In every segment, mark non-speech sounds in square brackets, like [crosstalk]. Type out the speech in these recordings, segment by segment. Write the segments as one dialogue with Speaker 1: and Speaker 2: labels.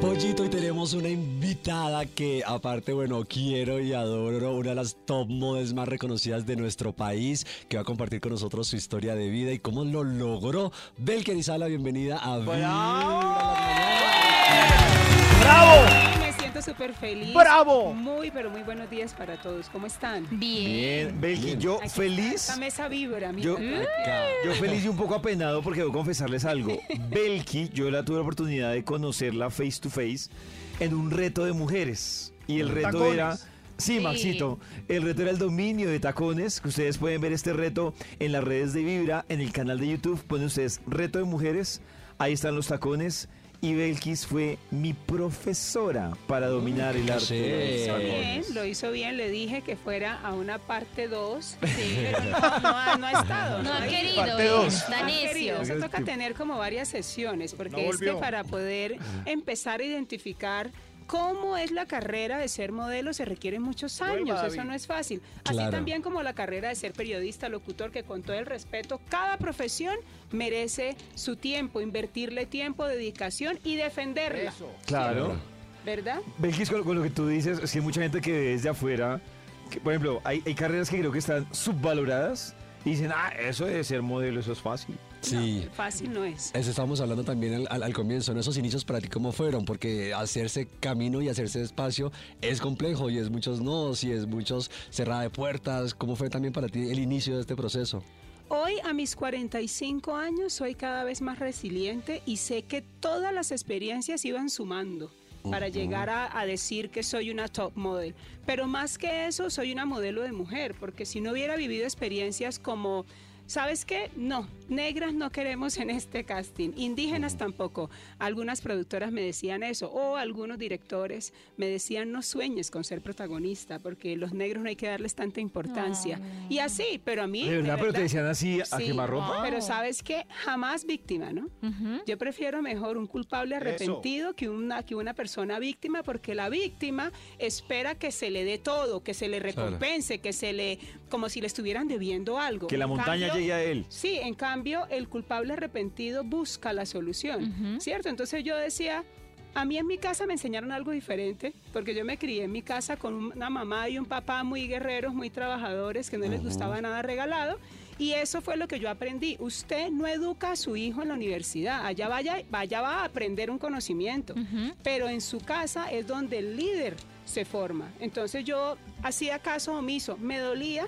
Speaker 1: Pollito, y tenemos una invitada que aparte, bueno, quiero y adoro, una de las top models más reconocidas de nuestro país, que va a compartir con nosotros su historia de vida y cómo lo logró. Belker Isala, bienvenida a
Speaker 2: ¡Bravo! Siento súper feliz.
Speaker 3: ¡Bravo!
Speaker 2: Muy, pero muy buenos días para todos. ¿Cómo están?
Speaker 3: Bien, Belki, yo
Speaker 2: Aquí
Speaker 3: feliz.
Speaker 2: Esta mesa vibra, mira.
Speaker 3: Yo, yo feliz y un poco apenado porque debo confesarles algo. [laughs] Belki, yo la tuve la oportunidad de conocerla face to face en un reto de mujeres. Y el reto
Speaker 4: Tacones.
Speaker 3: era. Sí,
Speaker 2: Sí.
Speaker 3: Maxito. El reto era el dominio de tacones. Que ustedes pueden ver este reto en las redes de Vibra, en el canal de YouTube. Ponen ustedes reto de mujeres. Ahí están los tacones. Y Belkis fue mi profesora para dominar el arte. de los
Speaker 2: Lo hizo bien,
Speaker 3: tacones.
Speaker 2: lo hizo bien. Le dije que fuera a una parte 2. [laughs] Pero no, no ha, no ha estado.
Speaker 5: No ha
Speaker 2: ha
Speaker 5: querido,
Speaker 4: Parte
Speaker 5: eh,
Speaker 4: dos.
Speaker 5: está
Speaker 2: ha
Speaker 5: necio.
Speaker 2: querido. Eso toca tener como varias sesiones, porque
Speaker 4: No
Speaker 2: es que
Speaker 4: volvió.
Speaker 2: para poder empezar a identificar cómo es la carrera de ser modelo se requieren muchos años, eso no es fácil. Así también como la carrera de ser periodista, locutor, que con todo el respeto, cada profesión merece su tiempo, invertirle tiempo, dedicación y defenderla,
Speaker 4: Eso.
Speaker 3: Claro.
Speaker 2: ¿verdad?
Speaker 3: Belkis, con, lo que tú dices, es que hay mucha gente que desde afuera, que, por ejemplo, hay, hay carreras que creo que están subvaloradas y dicen, ah, eso de ser modelo, eso es fácil.
Speaker 1: Sí.
Speaker 2: No, fácil no es.
Speaker 1: Eso estábamos hablando también al, al- al comienzo, ¿no? Esos inicios para ti, ¿cómo fueron? Porque hacerse camino y hacerse espacio es complejo y es muchos nodos y es muchos cerrada de puertas. ¿Cómo fue también para ti el inicio de este proceso?
Speaker 2: Hoy, a mis 45 años, soy cada vez más resiliente y sé que todas las experiencias iban sumando para llegar a, a decir que soy una top model. Pero más que eso, soy una modelo de mujer, porque si no hubiera vivido experiencias como... ¿Sabes qué? No, negras no queremos en este casting, indígenas tampoco. Algunas productoras me decían eso, o algunos directores me decían no sueñes con ser protagonista, porque los negros no hay que darles tanta importancia. Y así, pero a mí...
Speaker 3: De verdad, pero te decían así a quemarropa.
Speaker 2: Pero sabes que jamás víctima, ¿no? Yo prefiero mejor un culpable arrepentido que una, que una persona víctima, porque la víctima espera que se le dé todo, que se le recompense, que se le, como si le estuvieran debiendo algo.
Speaker 3: Que la
Speaker 2: En
Speaker 3: montaña
Speaker 2: cambio,
Speaker 3: llegue a él.
Speaker 2: Sí, en cambio, el culpable arrepentido busca la solución, ¿cierto? Entonces yo decía, a mí en mi casa me enseñaron algo diferente, porque yo me crié en mi casa con una mamá y un papá muy guerreros, muy trabajadores, que no les gustaba nada regalado. Y eso fue lo que yo aprendí. Usted no educa a su hijo en la universidad. Allá vaya, vaya va a aprender un conocimiento. Pero en su casa es donde el líder se forma. Entonces yo hacía caso omiso. Me dolía,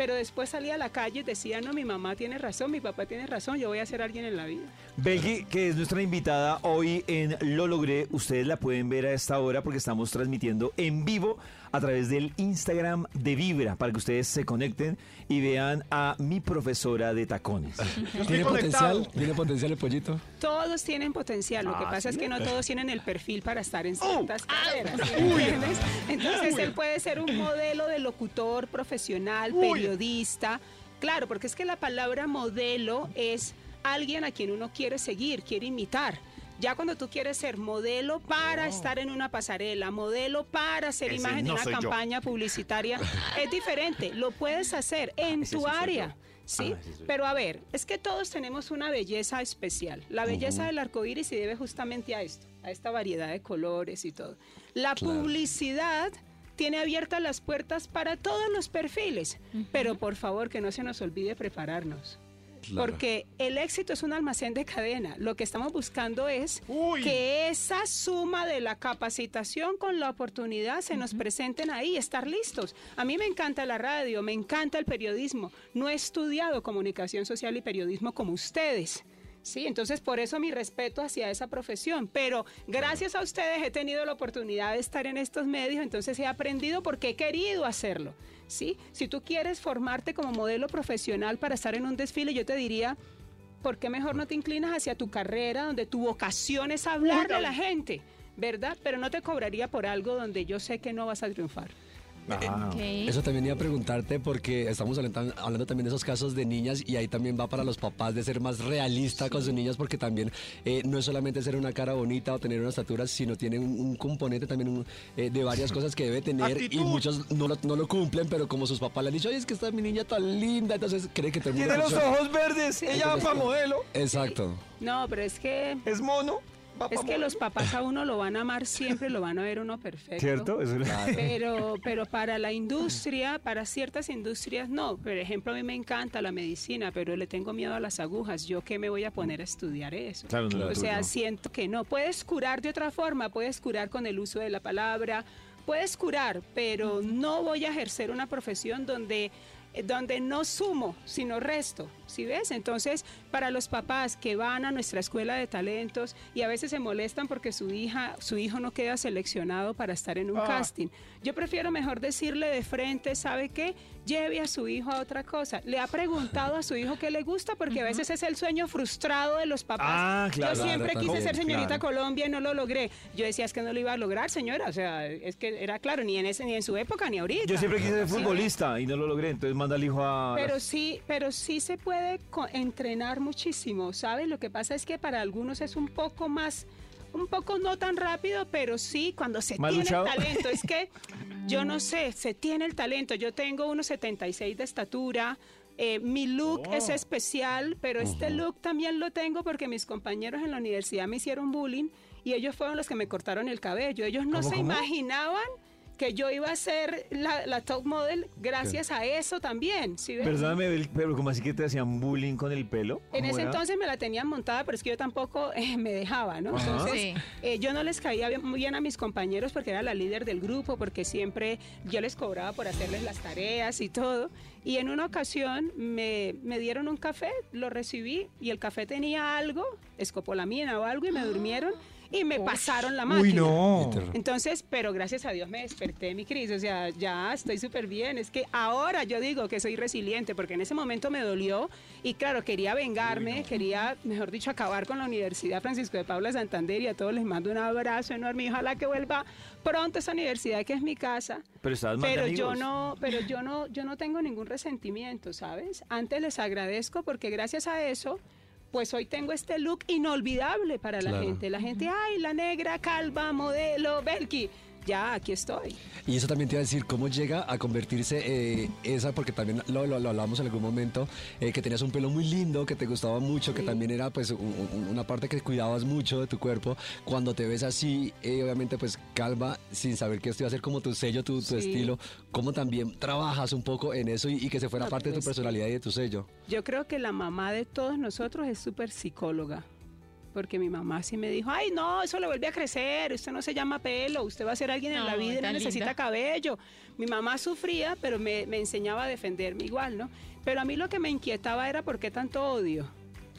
Speaker 2: pero después salía a la calle y decía, no, mi mamá tiene razón, mi papá tiene razón, yo voy a ser alguien en la vida.
Speaker 3: Belki, que es nuestra invitada hoy en Lo Logré, ustedes la pueden ver a esta hora porque estamos transmitiendo en vivo a través del Instagram de Vibra para que ustedes se conecten y vean a mi profesora de tacones.
Speaker 1: ¿Tiene potencial? ¿Tiene potencial el pollito?
Speaker 2: Todos tienen potencial, lo que
Speaker 3: Ah,
Speaker 2: pasa es que no todos tienen el perfil para estar en ciertas carreras. ¿sí me entiendes? Entonces él puede ser un modelo de locutor profesional, periodista. Claro, porque es que la palabra modelo es alguien a quien uno quiere seguir, quiere imitar. Ya cuando tú quieres ser modelo para estar en una pasarela, modelo para ser
Speaker 4: Ese
Speaker 2: imagen
Speaker 4: no
Speaker 2: de una
Speaker 4: yo.
Speaker 2: campaña publicitaria, es diferente. Lo puedes hacer en
Speaker 3: Ese
Speaker 2: tu
Speaker 3: sí
Speaker 2: área. ¿sí?
Speaker 3: Ah.
Speaker 2: Pero a ver, es que todos tenemos una belleza especial. La belleza del arco iris se debe justamente a esto, a esta variedad de colores y todo. La publicidad tiene abiertas las puertas para todos los perfiles, pero por favor que no se nos olvide prepararnos. Porque el éxito es un almacén de cadena. Lo que estamos buscando es
Speaker 4: Uy.
Speaker 2: que esa suma de la capacitación con la oportunidad se nos presenten ahí, estar listos. A mí me encanta la radio, me encanta el periodismo. No he estudiado comunicación social y periodismo como ustedes. Sí, entonces por eso mi respeto hacia esa profesión. Pero gracias a ustedes he tenido la oportunidad de estar en estos medios, entonces he aprendido porque he querido hacerlo. ¿sí? Si tú quieres formarte como modelo profesional para estar en un desfile, yo te diría, ¿por qué mejor no te inclinas hacia tu carrera, donde tu vocación es hablarle a la gente? ¿verdad? Pero no te cobraría por algo donde yo sé que no vas a triunfar.
Speaker 3: Ah.
Speaker 1: Eso también iba a preguntarte porque estamos hablando, hablando también de esos casos de niñas y ahí también va para los papás de ser más realista con sus niñas porque también eh, no es solamente ser una cara bonita o tener una estatura, sino tiene un, un componente también un, eh, de varias cosas que debe tener y muchos no lo, no lo cumplen, pero como sus papás le han dicho, oye, es que esta mi niña tan linda, entonces cree que todo el mundo
Speaker 3: Tiene los ojos verdes, ella va para modelo,
Speaker 1: Exacto.
Speaker 2: No, pero es que
Speaker 3: es mono.
Speaker 2: Es que los papás a uno lo van a amar siempre, lo van a ver uno perfecto.
Speaker 3: ¿Cierto? Eso es-
Speaker 2: Pero, pero para la industria, para ciertas industrias, no. Por ejemplo, a mí me encanta la medicina, pero le tengo miedo a las agujas. ¿Yo qué me voy a poner a estudiar eso?
Speaker 3: Claro, no,
Speaker 2: o sea,
Speaker 3: no.
Speaker 2: siento que no. Puedes curar de otra forma, puedes curar con el uso de la palabra, puedes curar, pero no voy a ejercer una profesión donde donde no sumo, sino resto, ¿sí ves? Entonces, para los papás que van a nuestra escuela de talentos y a veces se molestan porque su hija, su hijo no queda seleccionado para estar en un casting, yo prefiero mejor decirle de frente, ¿sabe qué? Lleve a su hijo a otra cosa. Le ha preguntado a su hijo qué le gusta porque a veces es el sueño frustrado de los papás.
Speaker 3: Ah, claro,
Speaker 2: yo siempre
Speaker 1: claro,
Speaker 2: quise ser señorita
Speaker 3: claro.
Speaker 2: Colombia y no lo logré. Yo decía, es que no lo iba a lograr, señora. O sea, es que era claro, ni en ese ni en su época ni ahorita.
Speaker 3: Yo siempre quise ser
Speaker 2: Sí.
Speaker 3: futbolista y no lo logré, entonces manda al hijo a...
Speaker 2: Pero sí, pero sí se puede entrenar muchísimo, ¿sabes? Lo que pasa es que para algunos es un poco más, un poco no tan rápido, pero sí cuando se
Speaker 3: ¿Más
Speaker 2: tiene
Speaker 3: luchado?
Speaker 2: el talento. Es que [laughs] yo no sé, se tiene el talento. Yo tengo unos 76 de estatura. eh, mi look es
Speaker 3: Oh.
Speaker 2: especial, pero este look también lo tengo porque mis compañeros en la universidad me hicieron bullying y ellos fueron los que me cortaron el cabello. Ellos no
Speaker 3: ¿Cómo,
Speaker 2: se
Speaker 3: cómo?
Speaker 2: imaginaban que yo iba a ser la, la top model gracias a eso también. ¿sí ves?
Speaker 3: Perdóname, pero como así que te hacían bullying con el pelo?
Speaker 2: En
Speaker 3: ¿Cómo
Speaker 2: ese
Speaker 3: era?
Speaker 2: entonces me la tenían montada, pero es que yo tampoco eh, [laughs] me dejaba, ¿no?
Speaker 3: Ajá.
Speaker 2: Entonces,
Speaker 4: Sí.
Speaker 2: eh, yo no les caía bien- muy bien a mis compañeros porque era la líder del grupo, porque siempre yo les cobraba por hacerles las tareas y todo. Y en una ocasión me, me dieron un café, lo recibí y el café tenía algo, escopolamina o algo, y me durmieron y me pasaron la máquina.
Speaker 5: Uy, no.
Speaker 2: Entonces, pero gracias a Dios me desperté, mi Cris. O sea, ya estoy súper bien. Es que ahora yo digo que soy resiliente, porque en ese momento me dolió y claro, quería vengarme, quería, mejor dicho, acabar con la Universidad Francisco de Paula Santander y a todos les mando un abrazo enorme y ojalá que vuelva pronto esa universidad que es mi casa.
Speaker 3: Pero mal de
Speaker 2: Pero yo no, pero yo no, yo no tengo ningún resentimiento, ¿sabes? Antes les agradezco porque gracias a eso, pues hoy tengo este look inolvidable para la gente. La gente, ay, la negra, calva, modelo, Belki. Ya, aquí estoy.
Speaker 1: Y eso también te iba a decir, ¿cómo llega a convertirse eh, esa? Porque también lo, lo, lo hablamos en algún momento, eh, que tenías un pelo muy lindo, que te gustaba mucho, que
Speaker 2: Sí.
Speaker 1: también era pues un- un- una parte que cuidabas mucho de tu cuerpo. Cuando te ves así, eh, obviamente pues calva, sin saber que esto iba a ser como tu sello, tu, tu
Speaker 2: Sí.
Speaker 1: estilo, ¿cómo también trabajas un poco en eso y, y que se fuera
Speaker 2: No,
Speaker 1: parte de tu
Speaker 2: pues,
Speaker 1: personalidad y de tu sello?
Speaker 2: Yo creo que la mamá de todos nosotros es súper psicóloga. Porque mi mamá sí me dijo, ay, no, eso le vuelve a crecer, usted no se llama pelo, usted va a ser alguien en la vida y no necesita
Speaker 4: linda.
Speaker 2: cabello. Mi mamá sufría, pero me, me enseñaba a defenderme igual, ¿no? Pero a mí lo que me inquietaba era por qué tanto odio.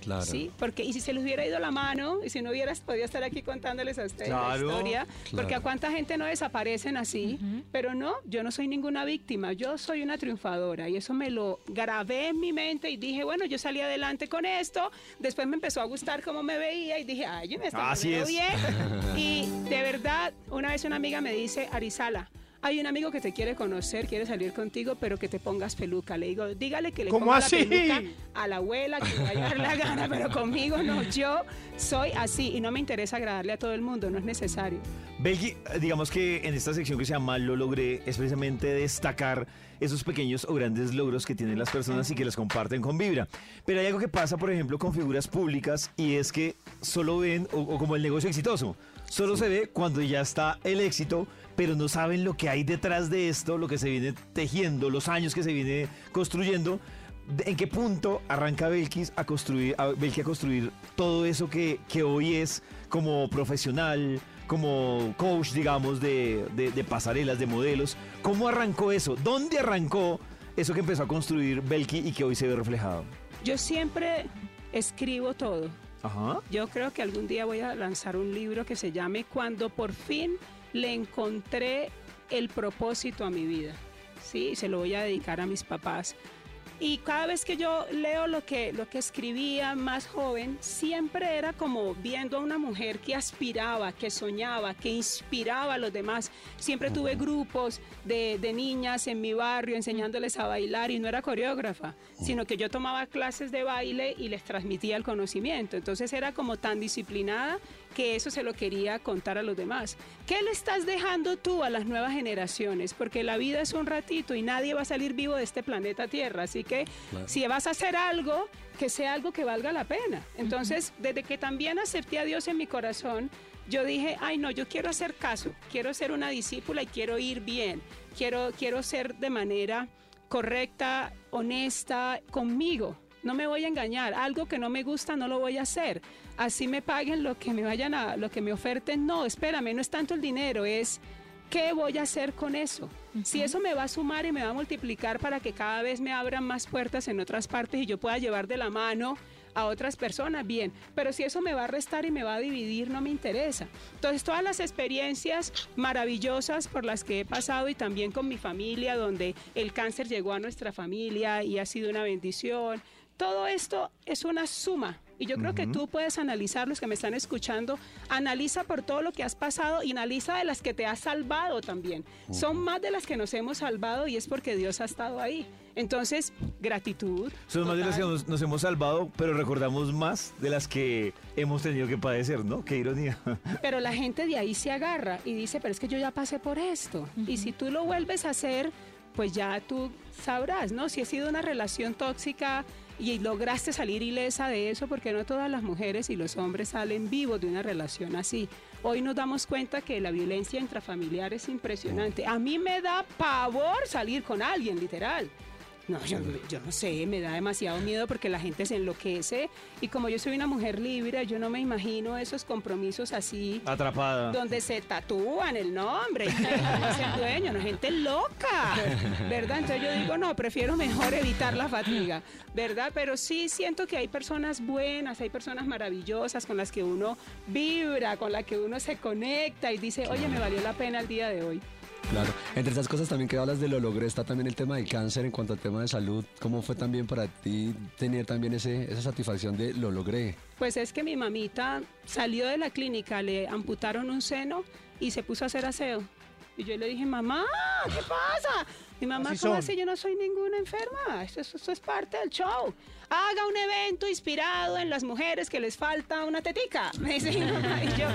Speaker 1: Claro.
Speaker 2: Sí, porque y si se les hubiera ido la mano y si no hubieras podido estar aquí contándoles a ustedes
Speaker 3: Claro,
Speaker 2: la historia, porque a cuánta gente no desaparecen así, pero no, yo no soy ninguna víctima, yo soy una triunfadora y eso me lo grabé en mi mente y dije, bueno, yo salí adelante con esto, después me empezó a gustar cómo me veía y dije, ay, yo me está
Speaker 3: Así es.
Speaker 2: bien. [laughs] Y de verdad, una vez una amiga me dice, Arizala, hay un amigo que te quiere conocer, quiere salir contigo, pero que te pongas peluca. Le digo, dígale que le
Speaker 5: ¿Cómo
Speaker 2: ponga
Speaker 5: así?
Speaker 2: la peluca a la abuela, que le vaya a dar la gana, pero conmigo no. Yo soy así y no me interesa agradarle a todo el mundo, no es necesario.
Speaker 3: Belgi, eh, digamos que en esta sección que se llama Lo logré es precisamente destacar esos pequeños o grandes logros que tienen las personas y que los comparten con Vibra. Pero hay algo que pasa, por ejemplo, con figuras públicas y es que solo ven, o, o como el negocio exitoso, solo se ve cuando ya está el éxito, pero no saben lo que hay detrás de esto, lo que se viene tejiendo, los años que se viene construyendo. ¿En qué punto arranca Belkis a construir, a construir todo eso que, que hoy es como profesional, como coach, digamos, de, de- de pasarelas, de modelos? ¿Cómo arrancó eso? ¿Dónde arrancó eso que empezó a construir Belki y que hoy se ve reflejado?
Speaker 2: Yo siempre escribo todo. Yo creo que algún día voy a lanzar un libro que se llame Cuando por fin le encontré el propósito a mi vida. Sí, se lo voy a dedicar a mis papás. Y cada vez que yo leo lo que, lo que escribía más joven, siempre era como viendo a una mujer que aspiraba, que soñaba, que inspiraba a los demás. Siempre tuve grupos de, de niñas en mi barrio enseñándoles a bailar y no era coreógrafa, sino que yo tomaba clases de baile y les transmitía el conocimiento. Entonces era como tan disciplinada que eso se lo quería contar a los demás. ¿Qué le estás dejando tú a las nuevas generaciones? Porque la vida es un ratito y nadie va a salir vivo de este planeta Tierra. Así que si vas a hacer algo, que sea algo que valga la pena. Entonces, desde que también acepté a Dios en mi corazón, yo dije, ay no, yo quiero hacer caso, quiero ser una discípula y quiero ir bien, quiero, quiero ser de manera correcta, honesta conmigo. No me voy a engañar, algo que no me gusta no lo voy a hacer. Así me paguen lo que me vayan a, lo que me oferten. No, espérame, no es tanto el dinero, es qué voy a hacer con eso. Si eso me va a sumar y me va a multiplicar para que cada vez me abran más puertas en otras partes y yo pueda llevar de la mano a otras personas, bien, pero si eso me va a restar y me va a dividir, no me interesa. Entonces, todas las experiencias maravillosas por las que he pasado y también con mi familia, donde el cáncer llegó a nuestra familia y ha sido una bendición, todo esto es una suma. Y yo creo que tú puedes analizar, los que me están escuchando, analiza por todo lo que has pasado y analiza de las que te has salvado también. Son más de las que nos hemos salvado y es porque Dios ha estado ahí. Entonces, gratitud.
Speaker 3: Son más de las que
Speaker 2: total.
Speaker 3: nos, nos hemos salvado, pero recordamos más de las que hemos tenido que padecer, ¿no? Qué ironía. [laughs]
Speaker 2: Pero la gente de ahí se agarra y dice, pero es que yo ya pasé por esto. Y si tú lo vuelves a hacer, pues ya tú sabrás, ¿no? Si ha sido una relación tóxica y lograste salir ilesa de eso, porque no todas las mujeres y los hombres salen vivos de una relación así. Hoy nos damos cuenta que la violencia intrafamiliar es impresionante. A mí me da pavor salir con alguien, literal. No, yo, yo no sé, me da demasiado miedo porque la gente se enloquece y como yo soy una mujer libre, yo no me imagino esos compromisos así
Speaker 3: Atrapada.
Speaker 2: donde se tatúan el nombre y no es el dueño, no gente loca, ¿verdad? Entonces yo digo, no, prefiero mejor evitar la fatiga, ¿verdad? Pero sí siento que hay personas buenas, hay personas maravillosas con las que uno vibra, con las que uno se conecta y dice, oye, me valió la pena el día de hoy.
Speaker 1: Claro. Entre esas cosas también que hablas de lo logré está también el tema del cáncer en cuanto al tema de salud. ¿Cómo fue también para ti tener también ese, esa satisfacción de lo logré?
Speaker 2: Pues es que mi mamita salió de la clínica, le amputaron un seno y se puso a hacer aseo. Y yo le dije, mamá, ¿qué pasa? Mi mamá,
Speaker 4: Así
Speaker 2: ¿cómo
Speaker 4: son.
Speaker 2: así? Yo no soy ninguna enferma. Esto, esto- esto es parte del show. Haga un evento inspirado en las mujeres que les falta una tetica. [laughs] Me dice mi mamá. Y yo,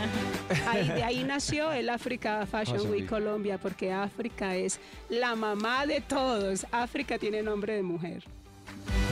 Speaker 2: ahí, de ahí nació el Africa Fashion
Speaker 1: Fashion
Speaker 2: Week
Speaker 1: Week.
Speaker 2: Colombia, porque África es la mamá de todos. África tiene nombre de mujer.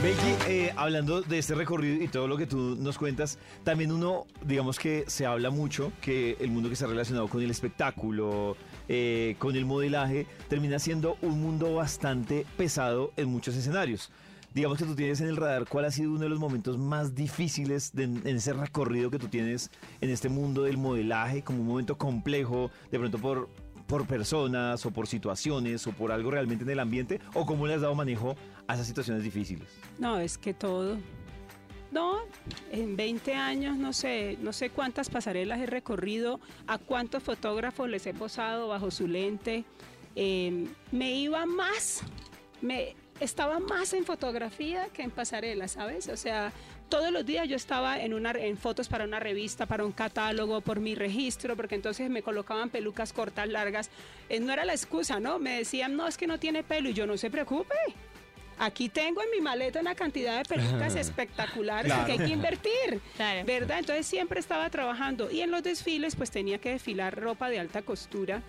Speaker 3: Becky, eh, hablando de este recorrido y todo lo que tú nos cuentas, también uno, digamos que se habla mucho que el mundo que está relacionado con el espectáculo, eh, con el modelaje, termina siendo un mundo bastante pesado en muchos escenarios. Digamos que tú tienes en el radar cuál ha sido uno de los momentos más difíciles en ese recorrido que tú tienes en este mundo del modelaje, como un momento complejo, de pronto por, por personas o por situaciones o por algo realmente en el ambiente, o cómo le has dado manejo a esas situaciones difíciles.
Speaker 2: No, es que todo. No, en 20 años no sé, no sé cuántas pasarelas he recorrido, a cuántos fotógrafos les he posado bajo su lente. Eh, me iba más, me estaba más en fotografía que en pasarela, ¿sabes? O sea, todos los días yo estaba en, una, en fotos para una revista, para un catálogo, por mi registro, porque entonces me colocaban pelucas cortas, largas. Eh, no era la excusa, ¿no? Me decían, no, es que no tiene pelo y yo no se preocupe. Aquí tengo en mi maleta una cantidad de pelucas espectaculares porque hay que invertir,
Speaker 5: Claro.
Speaker 2: ¿verdad? Entonces siempre estaba trabajando y en los desfiles pues tenía que desfilar ropa de alta costura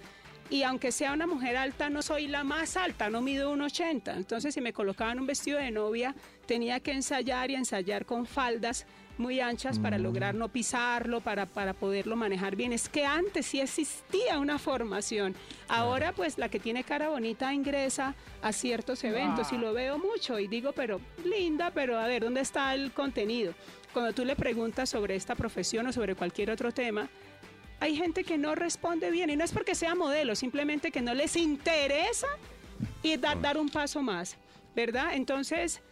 Speaker 2: y aunque sea una mujer alta no soy la más alta, no mido 1,80. Entonces si me colocaban un vestido de novia tenía que ensayar y ensayar con faldas muy anchas para lograr no pisarlo, para, para poderlo manejar bien. Es que antes sí existía una formación. Ahora pues la que tiene cara bonita ingresa a ciertos eventos y lo veo mucho y digo, pero linda, pero a ver, ¿dónde está el contenido? Cuando tú le preguntas sobre esta profesión o sobre cualquier otro tema, hay gente que no responde bien y no es porque sea modelo, simplemente que no les interesa y dar, dar un paso más, ¿verdad? Entonces,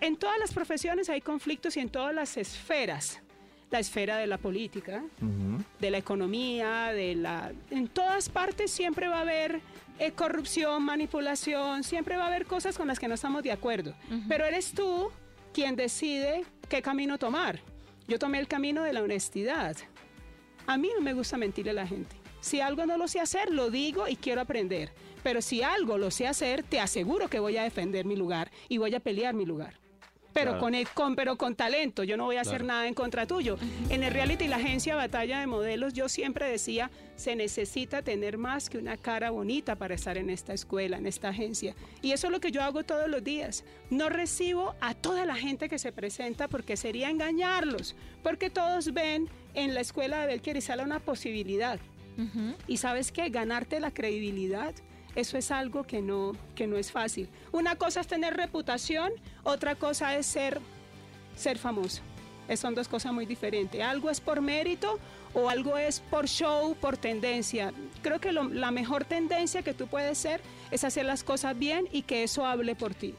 Speaker 2: en todas las profesiones hay conflictos y en todas las esferas. la esfera de la política, de la economía, de la... En todas partes siempre va a haber eh, corrupción, manipulación, siempre va a haber cosas con las que no estamos de acuerdo. Pero eres tú quien decide qué camino tomar. Yo tomé el camino de la honestidad. A mí no me gusta mentirle a la gente. Si algo no lo sé hacer, lo digo y quiero aprender. Pero si algo lo sé hacer, te aseguro que voy a defender mi lugar y voy a pelear mi lugar. Pero,
Speaker 3: Claro.
Speaker 2: con, el- con, pero con talento, yo no voy a hacer
Speaker 1: Claro.
Speaker 2: nada en contra tuyo. En el reality, la agencia Batalla de Modelos, yo siempre decía, se necesita tener más que una cara bonita para estar en esta escuela, en esta agencia. Y eso es lo que yo hago todos los días. No recibo a toda la gente que se presenta porque sería engañarlos, porque todos ven en la escuela de Sala una posibilidad. Y sabes qué, ganarte la credibilidad, eso es algo que no, que no es fácil. Una cosa es tener reputación, otra cosa es ser, ser famoso. Son dos cosas muy diferentes. Algo es por mérito o algo es por show, por tendencia. Creo que la mejor tendencia que tú puedes ser es hacer las cosas bien y que eso hable por ti.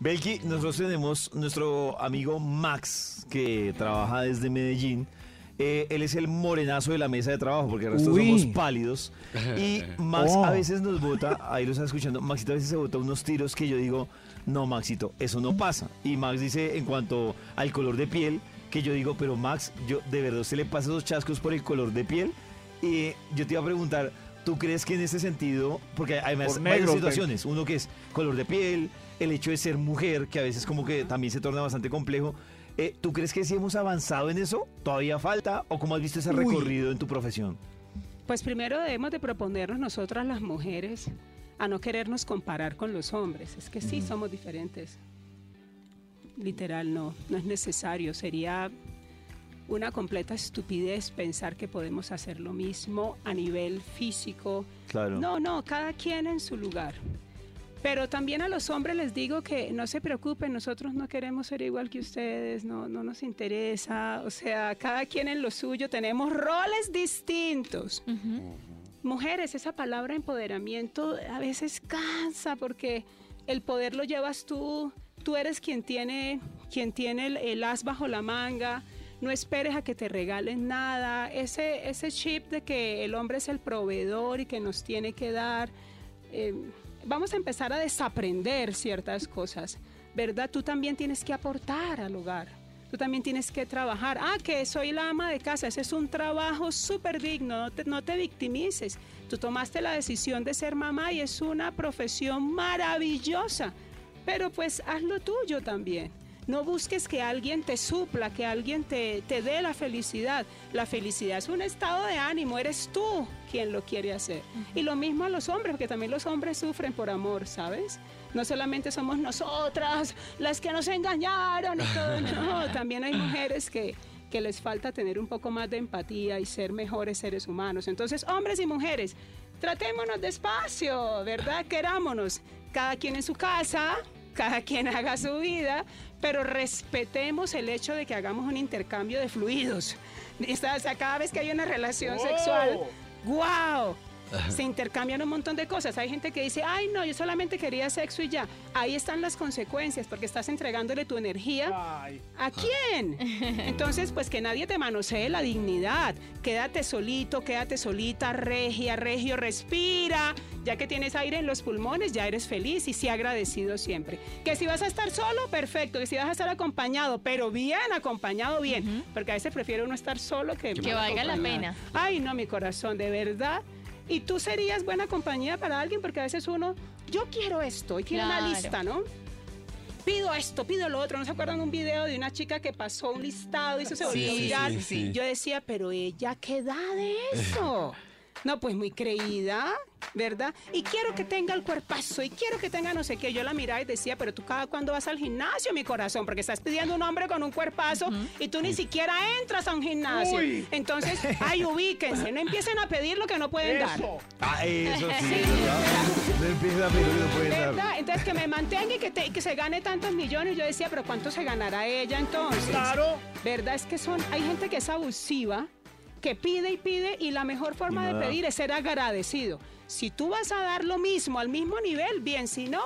Speaker 3: Belki, nosotros tenemos nuestro amigo Max, que trabaja desde Medellín. Eh, él es el morenazo de la mesa de trabajo, porque el resto
Speaker 4: Uy.
Speaker 3: somos pálidos. Y [laughs] Max
Speaker 4: Oh.
Speaker 3: a veces nos bota, ahí lo está escuchando, Maxito a veces se bota unos tiros que yo digo, no, Maxito, eso no pasa. Y Max dice en cuanto al color de piel, que yo digo, pero Max, yo de verdad usted le pasa esos chascos por el color de piel. Y yo te iba a preguntar, ¿tú crees que en ese sentido, porque además
Speaker 4: Por
Speaker 3: hay varias
Speaker 4: negro,
Speaker 3: situaciones, uno que es color de piel, el hecho de ser mujer, que a veces como que también se torna bastante complejo. Eh, ¿Tú crees que sí hemos avanzado en eso? ¿Todavía falta? ¿O cómo has visto ese
Speaker 4: Uy.
Speaker 3: recorrido en tu profesión?
Speaker 2: Pues primero debemos de proponernos nosotras las mujeres a no querernos comparar con los hombres. Es que sí somos diferentes. Literal, no, no es necesario. Sería una completa estupidez pensar que podemos hacer lo mismo a nivel físico.
Speaker 3: Claro.
Speaker 2: No, no, cada quien en su lugar. Pero también a los hombres les digo que no se preocupen, nosotros no queremos ser igual que ustedes, no, no nos interesa. O sea, cada quien en lo suyo, tenemos roles distintos. Mujeres, esa palabra empoderamiento a veces cansa porque el poder lo llevas tú, tú eres quien tiene, quien tiene el, el as bajo la manga, no esperes a que te regalen nada, ese, ese chip de que el hombre es el proveedor y que nos tiene que dar, eh, vamos a empezar a desaprender ciertas cosas, ¿verdad? Tú también tienes que aportar al hogar. Tú también tienes que trabajar. Ah, que soy la ama de casa. Ese es un trabajo súper digno. No te, no te victimices. Tú tomaste la decisión de ser mamá y es una profesión maravillosa. Pero pues haz lo tuyo también. No busques que alguien te supla, que alguien te, te dé la felicidad. La felicidad es un estado de ánimo, eres tú quien lo quiere hacer. Y lo mismo a los hombres, porque también los hombres sufren por amor, ¿sabes? No solamente somos nosotras las que nos engañaron y todo, [laughs] no, también hay mujeres que, que les falta tener un poco más de empatía y ser mejores seres humanos. Entonces, hombres y mujeres, tratémonos despacio, ¿verdad? Querámonos, cada quien en su casa, cada quien [laughs] haga su vida, pero respetemos el hecho de que hagamos un intercambio de fluidos. O sea, cada vez que hay una relación sexual, ¡wow! Se intercambian un montón de cosas. Hay gente que dice, ay, no, yo solamente quería sexo y ya. Ahí están las consecuencias, porque estás entregándole tu energía. ¿A quién? Entonces, pues que nadie te manosee la dignidad. Quédate solito, quédate solita, regia, regio, respira. Ya que tienes aire en los pulmones, ya eres feliz y sí agradecido siempre. Que si vas a estar solo, perfecto. Que si vas a estar acompañado, pero bien acompañado, bien. Porque a veces prefiero no estar solo que
Speaker 5: Que valga la pena.
Speaker 2: Ay, no, mi corazón, de verdad. Y tú serías buena compañía para alguien porque a veces uno, yo quiero esto y tiene una
Speaker 5: Claro.
Speaker 2: lista, ¿no? Pido esto, pido lo otro. ¿No se acuerdan un video de una chica que pasó un listado y eso se volvió
Speaker 1: Sí,
Speaker 2: viral?
Speaker 1: sí, sí.
Speaker 2: Yo decía, pero ella, ¿qué da de eso? [laughs] No, pues muy creída, ¿verdad? Y quiero que tenga el cuerpazo y quiero que tenga no sé qué. Yo la miraba y decía, pero tú cada cuando vas al gimnasio, mi corazón, porque estás pidiendo un hombre con un cuerpazo y tú ni siquiera entras a un gimnasio. Entonces, ay, ubíquense, no empiecen a pedir lo que no pueden dar.
Speaker 3: Ah, eso sí. No empieza a pedir lo que no pueden dar.
Speaker 2: ¿Verdad? Entonces que me mantenga y que, te- y que se gane tantos millones. Yo decía, pero ¿cuánto se ganará ella entonces?
Speaker 4: Claro.
Speaker 2: ¿Verdad? Es que son, hay gente que es abusiva, que pide y pide y la mejor forma de pedir es ser agradecido. Si tú vas a dar lo mismo al mismo nivel, bien, si no,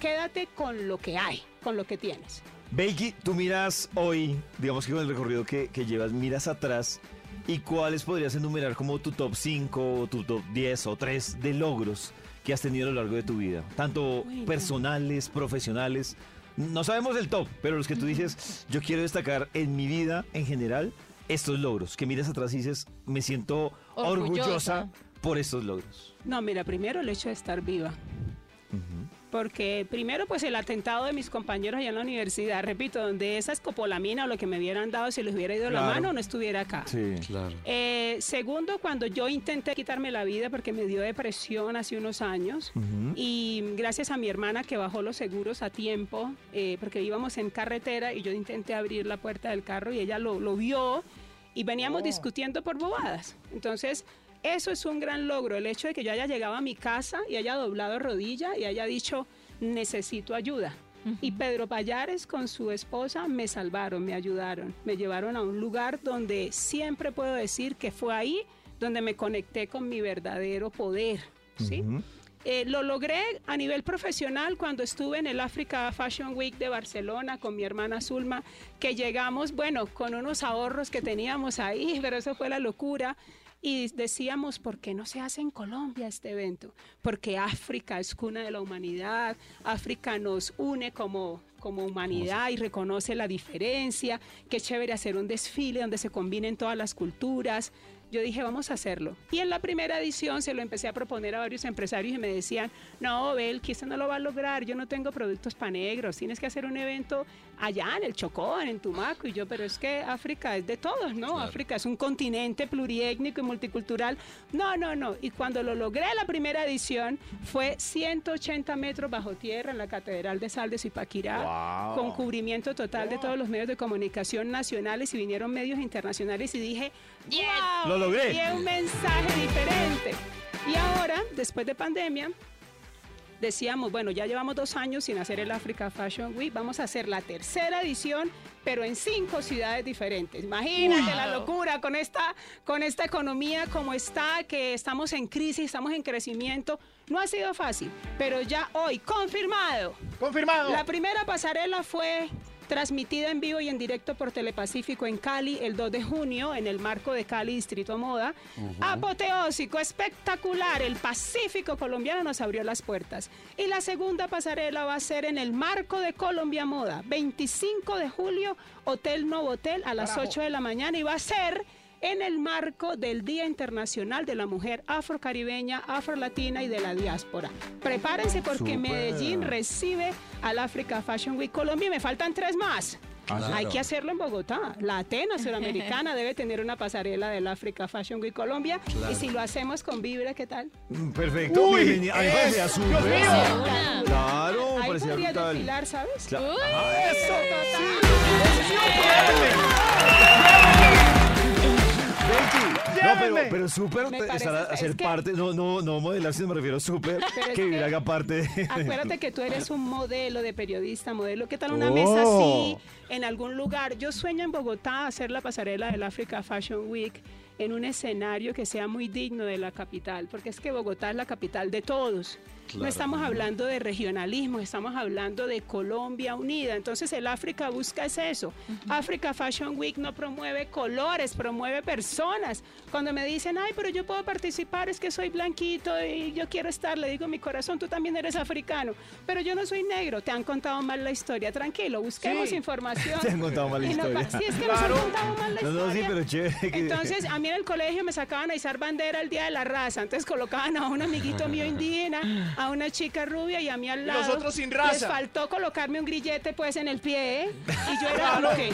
Speaker 2: quédate con lo que hay, con lo que tienes.
Speaker 3: Becky, tú miras hoy, digamos que con el recorrido que, que llevas, miras atrás y cuáles podrías enumerar como tu top 5, tu top 10 o 3 de logros que has tenido a lo largo de tu vida, tanto
Speaker 2: Bueno.
Speaker 3: personales, profesionales. No sabemos el top, pero los que tú dices, [laughs] yo quiero destacar en mi vida en general estos logros, que miras atrás y dices, me siento orgullosa,
Speaker 4: Orgullosa.
Speaker 3: por estos logros.
Speaker 2: No, mira, primero el hecho de estar viva. Porque primero, pues el atentado de mis compañeros allá en la universidad, repito, donde esa escopolamina o lo que me hubieran dado, si les hubiera ido la mano, no estuviera acá.
Speaker 3: Sí.
Speaker 1: Claro.
Speaker 2: Eh, segundo, cuando yo intenté quitarme la vida porque me dio depresión hace unos años y gracias a mi hermana que bajó los seguros a tiempo, eh, porque íbamos en carretera y yo intenté abrir la puerta del carro y ella lo, lo vio y veníamos discutiendo por bobadas. Entonces, eso es un gran logro, el hecho de que yo haya llegado a mi casa y haya doblado rodilla y haya dicho, necesito ayuda. Y Pedro Payares con su esposa me salvaron, me ayudaron, me llevaron a un lugar donde siempre puedo decir que fue ahí donde me conecté con mi verdadero poder. ¿sí? Eh, lo logré a nivel profesional cuando estuve en el Africa Fashion Week de Barcelona con mi hermana Zulma, que llegamos, bueno, con unos ahorros que teníamos ahí, [laughs] pero eso fue la locura. Y decíamos, ¿por qué no se hace en Colombia este evento? Porque África es cuna de la humanidad, África nos une como, como humanidad y reconoce la diferencia, qué chévere hacer un desfile donde se combinen todas las culturas. Yo dije, vamos a hacerlo. Y en la primera edición se lo empecé a proponer a varios empresarios y me decían, no, Belki, esto no lo va a lograr, yo no tengo productos para negros, tienes que hacer un evento allá en el Chocó, en Tumaco. Y yo, pero es que África es de todos, ¿no? África es un continente pluriétnico y multicultural. No, no, no. Y cuando lo logré la primera edición, fue 180 metros bajo tierra en la Catedral de Sal de Zipaquirá, con cubrimiento total de todos los medios de comunicación nacionales y vinieron medios internacionales y dije, ¡Wow!
Speaker 3: Lo logré.
Speaker 2: Y es un mensaje diferente. Y ahora, después de pandemia, decíamos, bueno, ya llevamos dos años sin hacer el Africa Fashion Week, vamos a hacer la tercera edición, pero en cinco ciudades diferentes. Imagínate la locura con esta, con esta economía como está, que estamos en crisis, estamos en crecimiento. No ha sido fácil, pero ya hoy, confirmado.
Speaker 5: Confirmado.
Speaker 2: La primera pasarela fue transmitida en vivo y en directo por Telepacífico en Cali el 2 de junio en el marco de Cali Distrito Moda. Apoteósico, espectacular. El Pacífico colombiano nos abrió las puertas. Y la segunda pasarela va a ser en el marco de Colombia Moda, 25 de julio, Hotel Novotel a las 8 de la mañana y va a ser en el marco del Día Internacional de la Mujer Afrocaribeña, Afrolatina y de la Diáspora. Prepárense porque Medellín recibe al Africa Fashion Week Colombia y me faltan tres más. Hay que hacerlo en Bogotá. La Atena Suramericana debe tener una pasarela del Africa Fashion Week Colombia. Y si lo hacemos con Vibra, ¿qué tal?
Speaker 3: Mm, Perfecto,
Speaker 5: Uy,
Speaker 3: bienvenida. A mí me parecía
Speaker 5: es-
Speaker 3: súper.
Speaker 5: Dios mío.
Speaker 3: Claro,
Speaker 2: Ahí podría
Speaker 3: brutal.
Speaker 2: desfilar, ¿sabes?
Speaker 4: Uy.
Speaker 3: Ajá, eso. Betty, No, pero,
Speaker 5: Llévenme.
Speaker 3: Pero súper
Speaker 2: Me parece-
Speaker 3: estar a-
Speaker 2: es
Speaker 3: hacer
Speaker 2: que-
Speaker 3: parte, no, no, no modelar, sino me refiero súper
Speaker 2: Pero es
Speaker 3: que haga parte de...
Speaker 2: Acuérdate que tú eres un modelo de periodista, modelo. ¿Qué tal una
Speaker 3: Oh.
Speaker 2: mesa así en algún lugar? Yo sueño en Bogotá hacer la pasarela del Africa Fashion Week en un escenario que sea muy digno de la capital, porque es que Bogotá es la capital de todos. No estamos hablando de regionalismo, estamos hablando de Colombia unida. Entonces el África busca es eso. África Fashion Week no promueve colores, promueve personas. Cuando me dicen, ay, pero yo puedo participar, es que soy blanquito y yo quiero estar, le digo, mi corazón, tú también eres africano, pero yo no soy negro. Te han contado mal la historia. Tranquilo, busquemos
Speaker 5: Sí.
Speaker 2: información. [laughs]
Speaker 3: Te han contado mal la
Speaker 2: no
Speaker 3: historia.
Speaker 2: pa- sí, es que
Speaker 5: Claro.
Speaker 2: nos han contado mal la
Speaker 3: No, no, sí,
Speaker 2: historia.
Speaker 3: pero chévere. que-
Speaker 2: Entonces, a mí en el colegio me sacaban a izar bandera el día de la raza. Entonces colocaban a un amiguito mío indígena, [laughs] a una chica rubia y a mí al lado.
Speaker 5: los otros sin raza.
Speaker 2: Les faltó colocarme un grillete pues en el pie. ¿eh? Y yo era como que...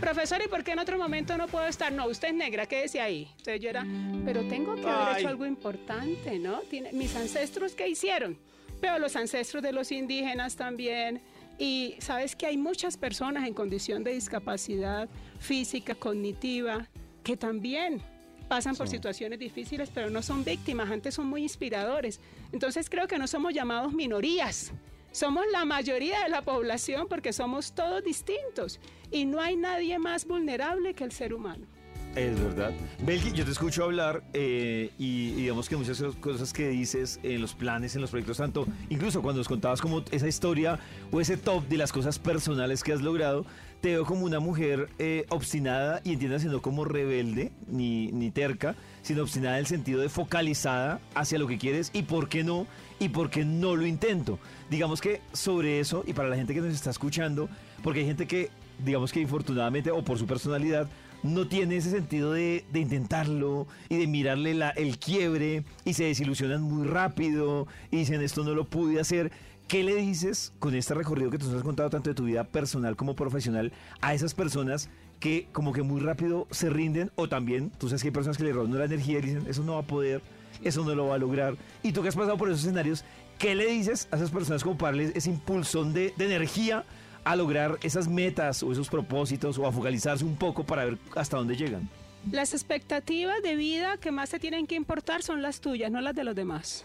Speaker 2: Profesor, ¿y por qué en otro momento no puedo estar? No, usted es negra, quédese ahí. Entonces yo era, pero tengo que haber
Speaker 5: Ay.
Speaker 2: hecho algo importante, ¿no? Tiene, mis ancestros, ¿qué hicieron? Pero los ancestros de los indígenas también. Y sabes que hay muchas personas en condición de discapacidad física, cognitiva, que también pasan por situaciones difíciles, pero no son víctimas, antes son muy inspiradores. Entonces creo que no somos llamados minorías, somos la mayoría de la población porque somos todos distintos y no hay nadie más vulnerable que el ser humano.
Speaker 3: Es verdad. Belgi, yo te escucho hablar eh, y, y digamos que muchas cosas que dices en los planes, en los proyectos, tanto incluso cuando nos contabas como esa historia o ese top de las cosas personales que has logrado, te veo como una mujer eh, obstinada y entiendas no como rebelde ni, ni terca, sino obstinada en el sentido de focalizada hacia lo que quieres y por qué no, y por qué no lo intento. Digamos que sobre eso, y para la gente que nos está escuchando, porque hay gente que, digamos que infortunadamente o por su personalidad, no tiene ese sentido de, de intentarlo y de mirarle la, el quiebre y se desilusionan muy rápido y dicen esto no lo pude hacer. ¿Qué le dices con este recorrido que tú nos has contado tanto de tu vida personal como profesional a esas personas que como que muy rápido se rinden o también tú sabes que hay personas que le roban la energía y dicen eso no va a poder, eso no lo va a lograr y tú que has pasado por esos escenarios, ¿qué le dices a esas personas como para darles ese impulsón de, de energía a lograr esas metas o esos propósitos o a focalizarse un poco para ver hasta dónde llegan?
Speaker 2: Las expectativas de vida que más te tienen que importar son las tuyas, no las de los demás.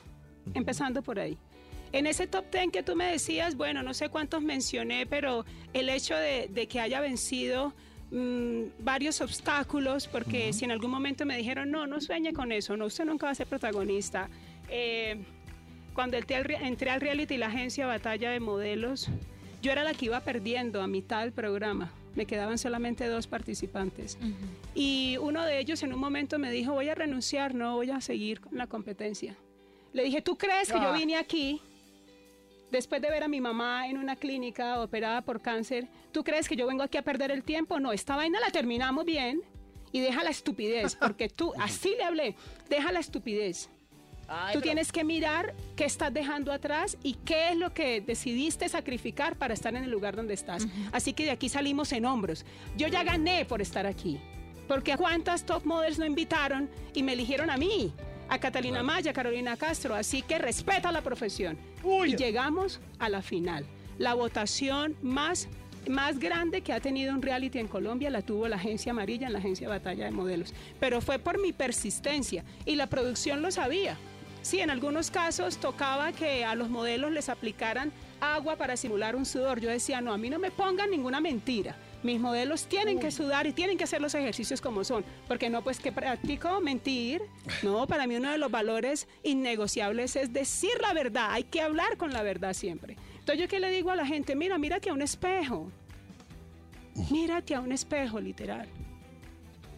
Speaker 2: Empezando por ahí. En ese top 10 que tú me decías, bueno, no sé cuántos mencioné, pero el hecho de, de que haya vencido mmm, varios obstáculos, porque uh -huh. si en algún momento me dijeron, no, no sueñe con eso, no, usted nunca va a ser protagonista. Eh, cuando entré al, entré al reality, la agencia Batalla de Modelos, yo era la que iba perdiendo a mitad del programa. Me quedaban solamente dos participantes. Uh -huh. Y uno de ellos en un momento me dijo, voy a renunciar, no voy a seguir con la competencia. Le dije, ¿tú crees que ah. yo vine aquí después de ver a mi mamá en una clínica operada por cáncer, ¿tú crees que yo vengo aquí a perder el tiempo? No, esta vaina la terminamos bien y deja la estupidez, porque tú, [laughs] así le hablé, deja la estupidez. Ay, tú pero... tienes que mirar qué estás dejando atrás y qué es lo que decidiste sacrificar para estar en el lugar donde estás. Uh -huh. Así que de aquí salimos en hombros. Yo ya gané por estar aquí. Porque cuántas top models no invitaron y me eligieron a mí a Catalina claro. Maya, Carolina Castro, así que respeta la profesión. Uy. Y llegamos a la final. La votación más, más grande que ha tenido un reality en Colombia la tuvo la agencia amarilla en la agencia Batalla de Modelos. Pero fue por mi persistencia y la producción lo sabía. Sí, en algunos casos tocaba que a los modelos les aplicaran agua para simular un sudor. Yo decía, no, a mí no me pongan ninguna mentira mis modelos tienen que sudar y tienen que hacer los ejercicios como son, porque no, pues que practico mentir. No, para mí uno de los valores innegociables es decir la verdad, hay que hablar con la verdad siempre. Entonces yo qué le digo a la gente, mira, mírate a un espejo, mírate a un espejo literal.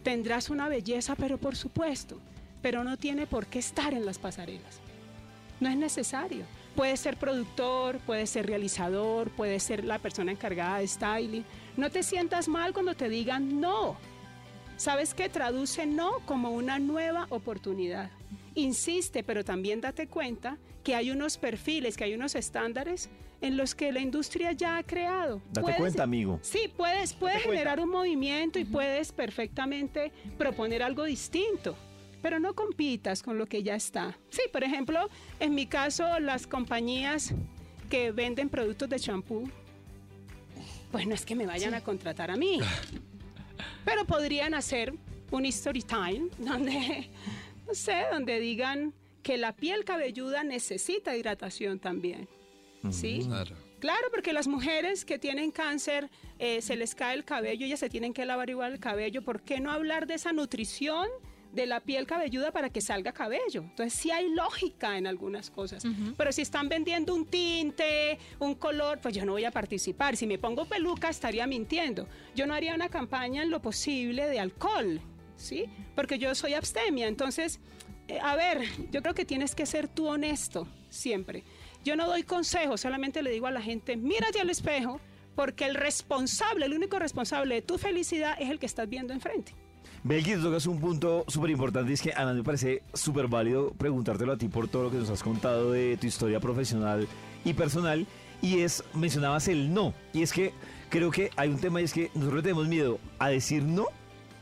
Speaker 2: Tendrás una belleza, pero por supuesto, pero no tiene por qué estar en las pasarelas. No es necesario. Puede ser productor, puede ser realizador, puede ser la persona encargada de styling. No te sientas mal cuando te digan no. ¿Sabes qué? Traduce no como una nueva oportunidad. Insiste, pero también date cuenta que hay unos perfiles, que hay unos estándares en los que la industria ya ha creado.
Speaker 3: Date puedes, cuenta, amigo.
Speaker 2: Sí, puedes, puedes generar un movimiento y puedes perfectamente proponer algo distinto pero no compitas con lo que ya está. Sí, por ejemplo, en mi caso, las compañías que venden productos de champú, pues no es que me vayan sí. a contratar a mí, [laughs] pero podrían hacer un story time donde, no sé, donde digan que la piel cabelluda necesita hidratación también. ¿Sí? Claro. Claro, porque las mujeres que tienen cáncer eh, se les cae el cabello, ellas se tienen que lavar igual el cabello. ¿Por qué no hablar de esa nutrición? De la piel cabelluda para que salga cabello. Entonces sí hay lógica en algunas cosas. Uh -huh. Pero si están vendiendo un tinte, un color, pues yo no voy a participar. Si me pongo peluca estaría mintiendo. Yo no haría una campaña en lo posible de alcohol, ¿sí? Porque yo soy abstemia. Entonces, eh, a ver, yo creo que tienes que ser tú honesto siempre. Yo no doy consejos, solamente le digo a la gente, mírate al espejo, porque el responsable, el único responsable de tu felicidad es el que estás viendo enfrente.
Speaker 3: Belkis, tocas un punto súper importante y es que a mí me parece súper válido preguntártelo a ti por todo lo que nos has contado de tu historia profesional y personal. Y es, mencionabas el no. Y es que creo que hay un tema y es que nosotros tenemos miedo a decir no.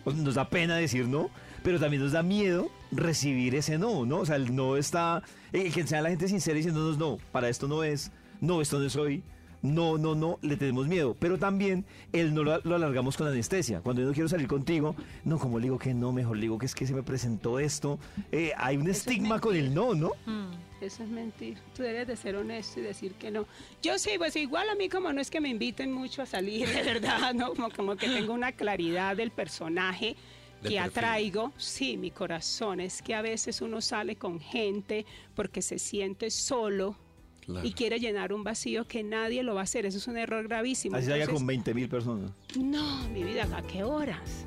Speaker 3: Nos da pena decir no, pero también nos da miedo recibir ese no, ¿no? O sea, el no está. El que sea la gente sincera diciéndonos no, para esto no es, no, esto no soy no, no, no, le tenemos miedo. Pero también el no lo, lo, alargamos con anestesia. Cuando yo no quiero salir contigo, no, como le digo que no, mejor le digo que es que se me presentó esto. Eh, hay un Eso estigma con el no, ¿no?
Speaker 2: Mm. Eso es mentir. Tú debes de ser honesto y decir que no. Yo sí, pues igual a mí como no es que me inviten mucho a salir, [laughs] de verdad, ¿no? Como, como que tengo una claridad del personaje
Speaker 1: De
Speaker 2: que
Speaker 1: perfil.
Speaker 2: atraigo, sí, mi corazón, es que a veces uno sale con gente porque se siente solo
Speaker 1: Claro.
Speaker 2: y quiere llenar un vacío que nadie lo va a hacer. Eso es un error gravísimo.
Speaker 3: Así haya
Speaker 2: Entonces,
Speaker 3: con 20 mil personas.
Speaker 2: no, mi vida, ¿a qué horas?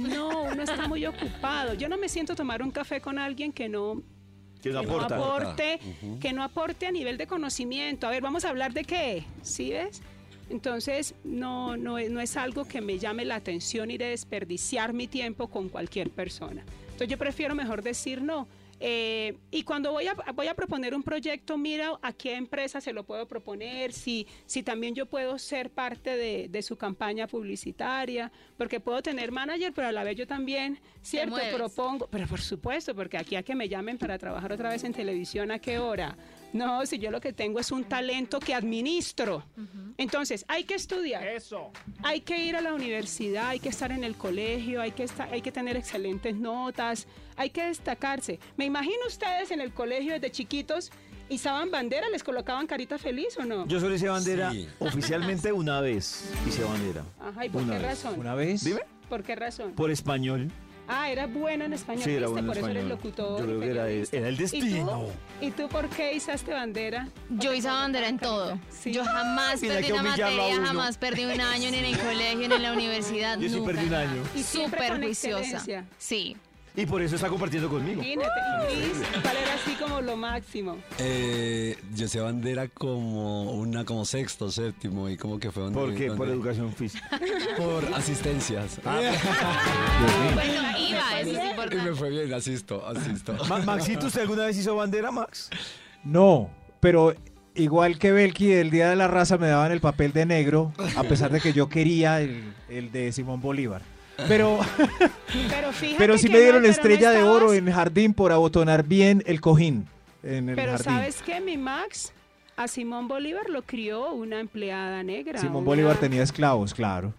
Speaker 2: No, uno está muy ocupado. Yo no me siento a tomar un café con alguien que no,
Speaker 3: Que no
Speaker 2: que no
Speaker 3: aporta.
Speaker 2: aporte, que no aporte a nivel de conocimiento. A ver, vamos a hablar de qué, ¿sí ves? Entonces, no, no, es, no es algo que me llame la atención ir a desperdiciar mi tiempo con cualquier persona. Entonces, yo prefiero mejor decir no. Eh, y cuando voy a, voy a proponer un proyecto, mira a qué empresa se lo puedo proponer, si, si también yo puedo ser parte de, de su campaña publicitaria, porque puedo tener manager, pero a la vez yo también, ¿cierto? Propongo, pero por supuesto, porque aquí a que me llamen para trabajar otra vez en televisión, ¿a qué hora? No, si yo lo que tengo es un talento que administro. Entonces, hay que estudiar.
Speaker 5: Eso.
Speaker 2: Hay que ir a la universidad, hay que estar en el colegio, hay que, estar, hay que tener excelentes notas, hay que destacarse. Me imagino ustedes en el colegio desde chiquitos, izaban bandera, les colocaban carita feliz o no?
Speaker 3: Yo solo hice bandera
Speaker 1: Sí.
Speaker 3: oficialmente una vez. Hice bandera.
Speaker 2: Ajá, ¿y por
Speaker 3: Una
Speaker 2: qué
Speaker 3: vez.
Speaker 2: razón?
Speaker 5: Una vez.
Speaker 3: Dime.
Speaker 2: ¿Por qué razón?
Speaker 3: Por español.
Speaker 2: Ah, era bueno en español,
Speaker 3: Sí, era
Speaker 2: ¿viste?
Speaker 3: bueno en
Speaker 2: por eso eres
Speaker 3: español.
Speaker 2: locutor.
Speaker 3: Yo creo que era- el
Speaker 2: ¿Y tú?
Speaker 3: destino.
Speaker 2: ¿Y tú por qué izaste bandera?
Speaker 4: Yo hice bandera en todo.
Speaker 2: Sí.
Speaker 4: Yo jamás
Speaker 3: Mira,
Speaker 4: perdí una materia, jamás perdí un año ni en el [laughs] colegio ni en la universidad.
Speaker 3: Yo sí
Speaker 4: nunca,
Speaker 3: perdí un año.
Speaker 2: Y
Speaker 4: Súper juiciosa. Sí.
Speaker 3: Y por eso está compartiendo conmigo.
Speaker 2: Imagínate, ¿cuál era así como lo máximo?
Speaker 1: Eh, yo sé bandera como una como sexto, séptimo y como que fue donde,
Speaker 3: ¿Por qué? Por educación física. [laughs]
Speaker 1: por asistencias. [laughs]
Speaker 4: Bueno, iba, eso es
Speaker 1: y me
Speaker 4: importante.
Speaker 1: fue bien, asisto, asisto.
Speaker 3: Ma- Maxito, ¿usted alguna vez hizo bandera, Max?
Speaker 5: No, pero igual que Belki, el Día de la Raza me daban el papel de negro, a pesar de que yo quería el, el de Simón Bolívar. Pero,
Speaker 2: Pero fíjate
Speaker 5: pero sí
Speaker 2: que
Speaker 5: me dieron
Speaker 2: no
Speaker 5: estrella de oro en jardín por abotonar bien el cojín en el
Speaker 2: Pero
Speaker 5: jardín.
Speaker 2: ¿sabes qué, mi Max? A Simón Bolívar lo crió una empleada negra.
Speaker 5: Simón
Speaker 2: una-
Speaker 5: Bolívar tenía esclavos, claro.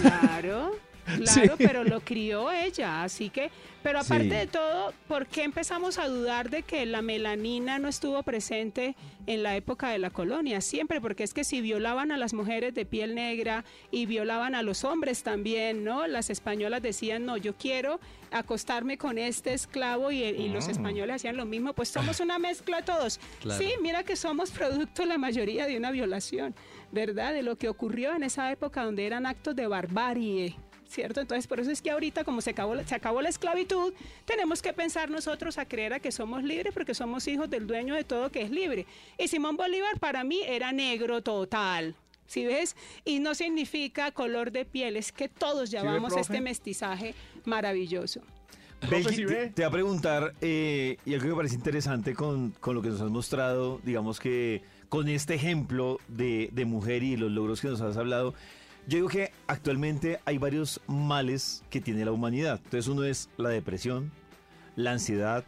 Speaker 2: Claro, [laughs] claro,
Speaker 5: Sí.
Speaker 2: pero lo crió ella, así que, pero aparte
Speaker 5: Sí.
Speaker 2: de todo, ¿por qué empezamos a dudar de que la melanina no estuvo presente en la época de la colonia? Siempre, porque es que si violaban a las mujeres de piel negra y violaban a los hombres también, ¿no? Las españolas decían, no, yo quiero acostarme con este esclavo y, y los españoles hacían lo mismo, pues somos una mezcla todos.
Speaker 1: Claro.
Speaker 2: Sí, mira que somos producto la mayoría de una violación, ¿verdad? De lo que ocurrió en esa época donde eran actos de barbarie. ¿Cierto? Entonces, por eso es que ahorita, como se acabó, la- se acabó la esclavitud, tenemos que pensar nosotros a creer a que somos libres porque somos hijos del dueño de todo que es libre. Y Simón Bolívar para mí era negro total. ¿Sí ves? Y no significa color de piel, es que todos llevamos
Speaker 5: profe?
Speaker 2: este mestizaje maravilloso.
Speaker 3: Belki,
Speaker 5: ¿sí
Speaker 3: te,
Speaker 5: ve?
Speaker 3: te va a preguntar, eh, y algo que me parece interesante con, con lo que nos has mostrado, digamos que con este ejemplo de, de mujer y los logros que nos has hablado, yo digo que actualmente hay varios males que tiene la humanidad. Entonces uno es la depresión, la ansiedad,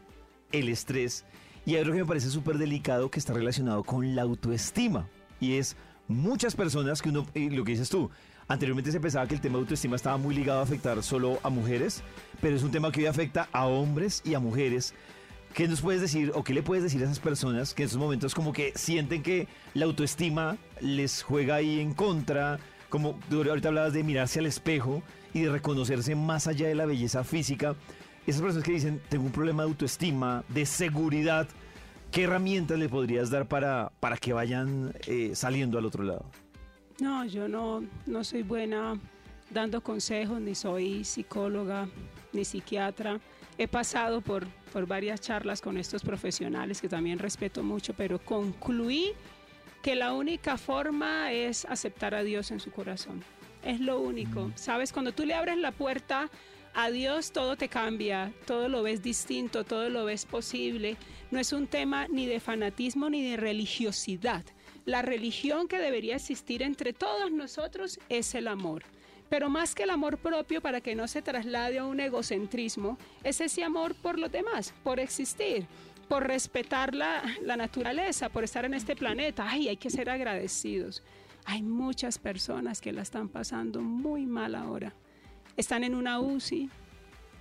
Speaker 3: el estrés, y hay otro que me parece súper delicado que está relacionado con la autoestima, y es muchas personas que uno, lo que dices tú, Anteriormente se pensaba que el tema de autoestima estaba muy ligado a afectar solo a mujeres, pero es un tema que hoy afecta a hombres y a mujeres. ¿Qué nos puedes decir o qué le puedes decir a esas personas que en estos momentos como que sienten que la autoestima les juega ahí en contra? Como ahorita hablabas de mirarse al espejo y de reconocerse más allá de la belleza física. Esas personas que dicen, tengo un problema de autoestima, de seguridad, ¿qué herramientas le podrías dar para, para que vayan eh, saliendo al otro lado?
Speaker 2: No, yo no, no soy buena dando consejos, ni soy psicóloga, ni psiquiatra. He pasado por, por varias charlas con estos profesionales que también respeto mucho, pero concluí que la única forma es aceptar a Dios en su corazón. Es lo único. Sabes, cuando tú le abres la puerta a Dios, todo te cambia, todo lo ves distinto, todo lo ves posible. No es un tema ni de fanatismo ni de religiosidad. La religión que debería existir entre todos nosotros es el amor. Pero más que el amor propio, para que no se traslade a un egocentrismo, es ese amor por los demás, por existir, por respetar la, la naturaleza, por estar en este planeta. Ay, hay que ser agradecidos. Hay muchas personas que la están pasando muy mal ahora. Están en una UCI,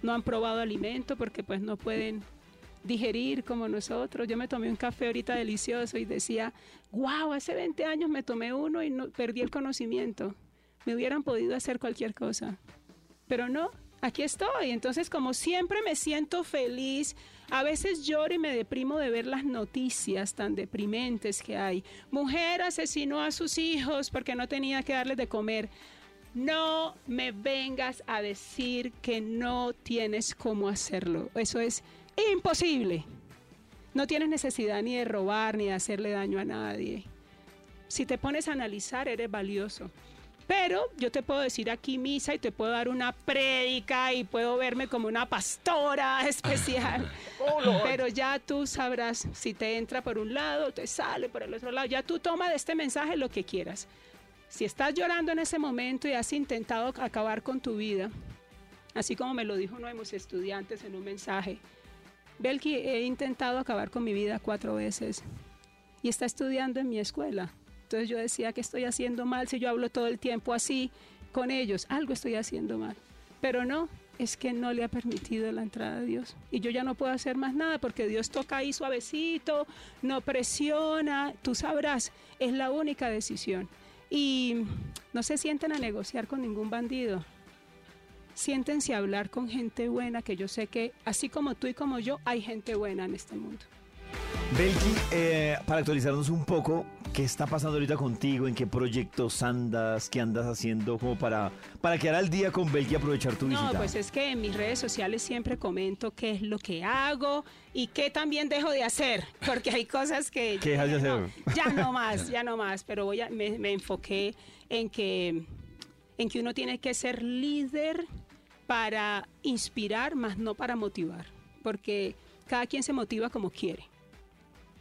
Speaker 2: no han probado alimento porque pues no pueden digerir como nosotros. Yo me tomé un café ahorita delicioso y decía, wow, hace 20 años me tomé uno y no, perdí el conocimiento. Me hubieran podido hacer cualquier cosa. Pero no, aquí estoy. Entonces, como siempre me siento feliz, a veces lloro y me deprimo de ver las noticias tan deprimentes que hay. Mujer asesinó a sus hijos porque no tenía que darles de comer. No me vengas a decir que no tienes cómo hacerlo. Eso es imposible. No tienes necesidad ni de robar ni de hacerle daño a nadie. Si te pones a analizar, eres valioso. Pero yo te puedo decir aquí misa y te puedo dar una prédica y puedo verme como una pastora [laughs] especial. [laughs] Pero ya tú sabrás si te entra por un lado, te sale por el otro lado. Ya tú toma de este mensaje lo que quieras. Si estás llorando en ese momento y has intentado acabar con tu vida, así como me lo dijo uno de mis estudiantes en un mensaje, Belki, he intentado acabar con mi vida cuatro veces y está estudiando en mi escuela. Entonces yo decía que estoy haciendo mal si yo hablo todo el tiempo así con ellos, algo estoy haciendo mal. Pero no, es que no le ha permitido la entrada a Dios. Y yo ya no puedo hacer más nada porque Dios toca ahí suavecito, no presiona, tú sabrás, es la única decisión. Y no se sienten a negociar con ningún bandido. Siéntense a hablar con gente buena, que yo sé que así como tú y como yo, hay gente buena en este mundo.
Speaker 3: Belki, eh, para actualizarnos un poco, ¿qué está pasando ahorita contigo? ¿En qué proyectos andas? ¿Qué andas haciendo como para, para quedar al día con Belki y aprovechar tu visita?
Speaker 2: No, pues es que en mis redes sociales siempre comento qué es lo que hago y qué también dejo de hacer, [laughs] porque hay cosas que...
Speaker 3: ¿Qué dejas de hacer?
Speaker 2: No, ya no [laughs] más, ya no más, pero voy a, me, me enfoqué en que, en que uno tiene que ser líder para inspirar, más no para motivar, porque cada quien se motiva como quiere.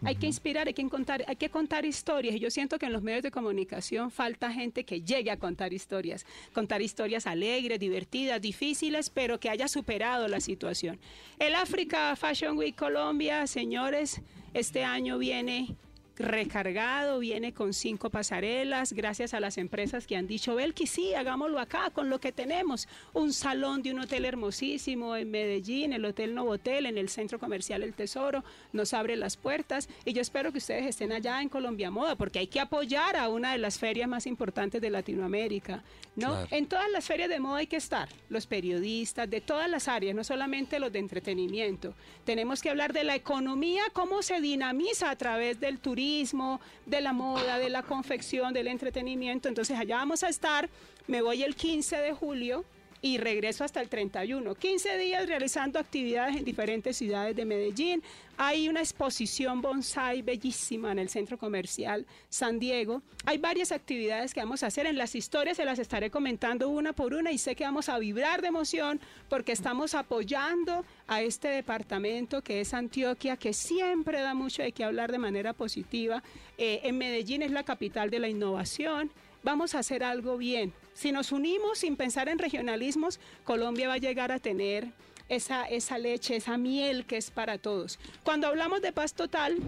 Speaker 2: Hay que inspirar, hay que contar, hay que contar historias. Y yo siento que en los medios de comunicación falta gente que llegue a contar historias. Contar historias alegres, divertidas, difíciles, pero que haya superado la situación. El Africa Fashion Week Colombia, señores, este año viene recargado, viene con cinco pasarelas, gracias a las empresas que han dicho, Belki, sí, hagámoslo acá con lo que tenemos. Un salón de un hotel hermosísimo en Medellín, el Hotel Novotel, en el Centro Comercial El Tesoro, nos abre las puertas y yo espero que ustedes estén allá en Colombia Moda, porque hay que apoyar a una de las ferias más importantes de Latinoamérica, ¿no?
Speaker 1: Claro.
Speaker 2: En todas las ferias de moda hay que estar, los periodistas de todas las áreas, no solamente los de entretenimiento. Tenemos que hablar de la economía, cómo se dinamiza a través del turismo, de la moda, de la confección, del entretenimiento. Entonces allá vamos a estar, me voy el 15 de julio y regreso hasta el 31. 15 días realizando actividades en diferentes ciudades de Medellín. Hay una exposición bonsai bellísima en el centro comercial San Diego. Hay varias actividades que vamos a hacer. En las historias se las estaré comentando una por una y sé que vamos a vibrar de emoción porque estamos apoyando a este departamento que es Antioquia, que siempre da mucho de qué hablar de manera positiva. Eh, en Medellín es la capital de la innovación vamos a hacer algo bien. Si nos unimos sin pensar en regionalismos, Colombia va a llegar a tener esa, esa leche, esa miel que es para todos. Cuando hablamos de paz total,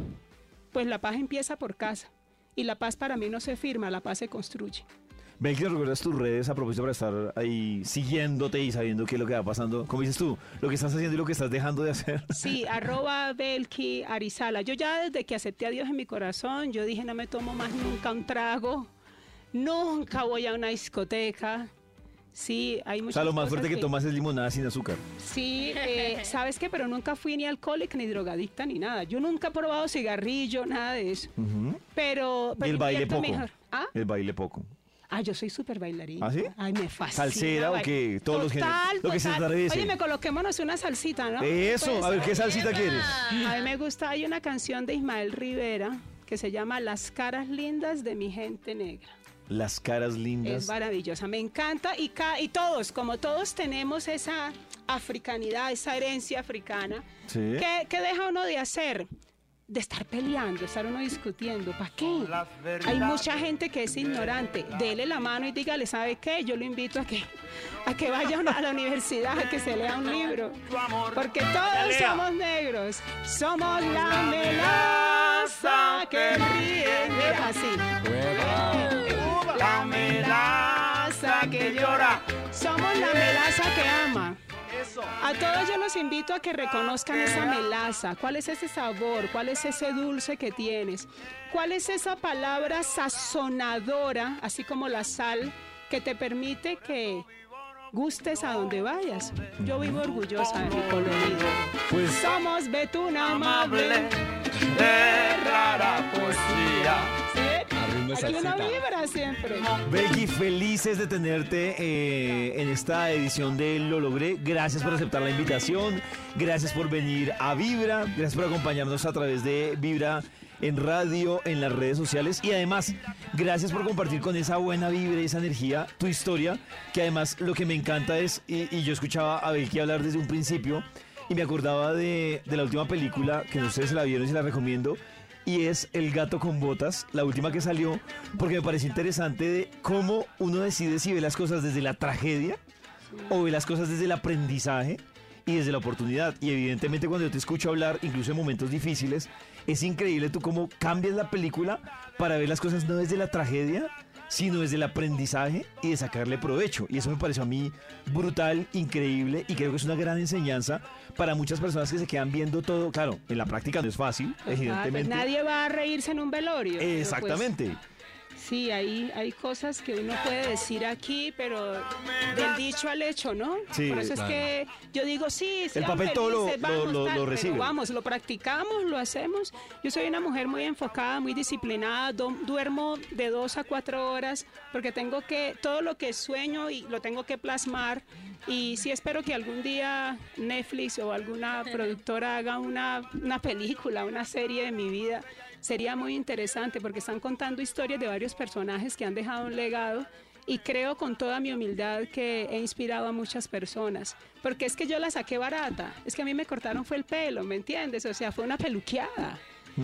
Speaker 2: pues la paz empieza por casa. Y la paz para mí no se firma, la paz se construye.
Speaker 3: Belki, ¿nos recuerdas tus redes a propósito para estar ahí siguiéndote y sabiendo qué es lo que va pasando? Como dices tú, lo que estás haciendo y lo que estás dejando de hacer. [laughs]
Speaker 2: Sí, arroba Belki Arizala. Yo ya desde que acepté a Dios en mi corazón, yo dije no me tomo más nunca un trago, nunca voy a una discoteca. Sí, hay
Speaker 3: O
Speaker 2: muchas
Speaker 3: sea, lo más
Speaker 2: cosas
Speaker 3: fuerte que tomas es limonada sin azúcar.
Speaker 2: Sí, eh, [laughs] ¿sabes qué? Pero nunca fui ni alcohólica, ni drogadicta, ni nada. Yo nunca he probado cigarrillo, nada de eso.
Speaker 3: Ujú.
Speaker 2: Pero,
Speaker 3: Y
Speaker 2: pero
Speaker 3: el baile poco.
Speaker 2: mejor. ¿Ah?
Speaker 3: El baile poco.
Speaker 2: Ah, yo soy súper bailarina.
Speaker 3: ¿Ah, sí?
Speaker 2: Ay, me fascina.
Speaker 3: ¿Salsera o qué? Todos los géneros.
Speaker 2: Total,
Speaker 3: Lo que se te
Speaker 2: total. Oye, me coloquémonos una salsita, ¿no?
Speaker 3: Eso,
Speaker 2: Pues,
Speaker 3: a ver, ¿qué salsita quieres?
Speaker 2: A mí me gusta, hay una canción de Ismael Rivera que se llama Las caras lindas de mi gente negra.
Speaker 3: Las caras
Speaker 2: Es
Speaker 3: lindas.
Speaker 2: maravillosa, me encanta y, ca- y todos, como todos tenemos esa africanidad, esa herencia africana,
Speaker 3: Sí.
Speaker 2: ¿qué, qué deja uno de hacer? De estar peleando, de estar uno discutiendo. ¿Para qué? Hay mucha gente que es ignorante. Dele la mano y dígale, ¿sabe qué? Yo lo invito a que, a que vaya a la universidad, a que se lea un libro. Porque todos somos negros. Somos la melaza que ríe. Mira, así. La melaza que llora. Somos la melaza que ama. A todos yo los invito a que reconozcan esa melaza. ¿Cuál es ese sabor? ¿Cuál es ese dulce que tienes? ¿Cuál es esa palabra sazonadora, así como la sal, que te permite que gustes a donde vayas. Yo vivo orgullosa de mi colorido.
Speaker 3: Pues
Speaker 2: Somos Betún amable, de rara poesía. ¿Sí?
Speaker 1: Esa
Speaker 2: Aquí una vibra siempre.
Speaker 3: Belki, felices de tenerte eh, en esta edición de Lo Logré. Gracias por aceptar la invitación. Gracias por venir a Vibra. Gracias por acompañarnos a través de Vibra en radio, en las redes sociales. Y además, gracias por compartir con esa buena vibra y esa energía tu historia. Que además lo que me encanta es, y, y yo escuchaba a Belki hablar desde un principio, y me acordaba de, de la última película, que no sé si la vieron y se la recomiendo, y es El gato con botas, la última que salió, porque me parece interesante de cómo uno decide si ve las cosas desde la tragedia o ve las cosas desde el aprendizaje y desde la oportunidad. Y evidentemente cuando yo te escucho hablar, incluso en momentos difíciles, es increíble tú cómo cambias la película para ver las cosas no desde la tragedia, sino desde el aprendizaje y de sacarle provecho. Y eso me pareció a mí brutal, increíble y creo que es una gran enseñanza para muchas personas que se quedan viendo todo. Claro, en la práctica no es fácil,
Speaker 2: pues
Speaker 3: evidentemente.
Speaker 2: nadie va a reírse en un velorio. pero, pues,
Speaker 3: Exactamente.
Speaker 2: Sí, hay, hay cosas que uno puede decir aquí, pero del dicho al hecho, ¿no?
Speaker 3: Sí,
Speaker 2: Por eso
Speaker 1: claro.
Speaker 2: es que yo digo, sí, sean
Speaker 3: papel todo lo-
Speaker 2: felices,
Speaker 3: lo-
Speaker 2: vamos,
Speaker 3: lo-
Speaker 2: tal,
Speaker 3: lo recibe.
Speaker 2: vamos, lo practicamos, lo hacemos. Yo soy una mujer muy enfocada, muy disciplinada, do- duermo de dos a cuatro horas porque tengo que, todo lo que sueño y lo tengo que plasmar. Y sí espero que algún día Netflix o alguna [laughs] productora haga una, una película, una serie de mi vida. Sería muy interesante porque están contando historias de varios personajes que han dejado un legado y creo con toda mi humildad que he inspirado a muchas personas. Porque es que yo la saqué barata, es que a mí me cortaron fue el pelo, ¿me entiendes? O sea, fue una peluqueada.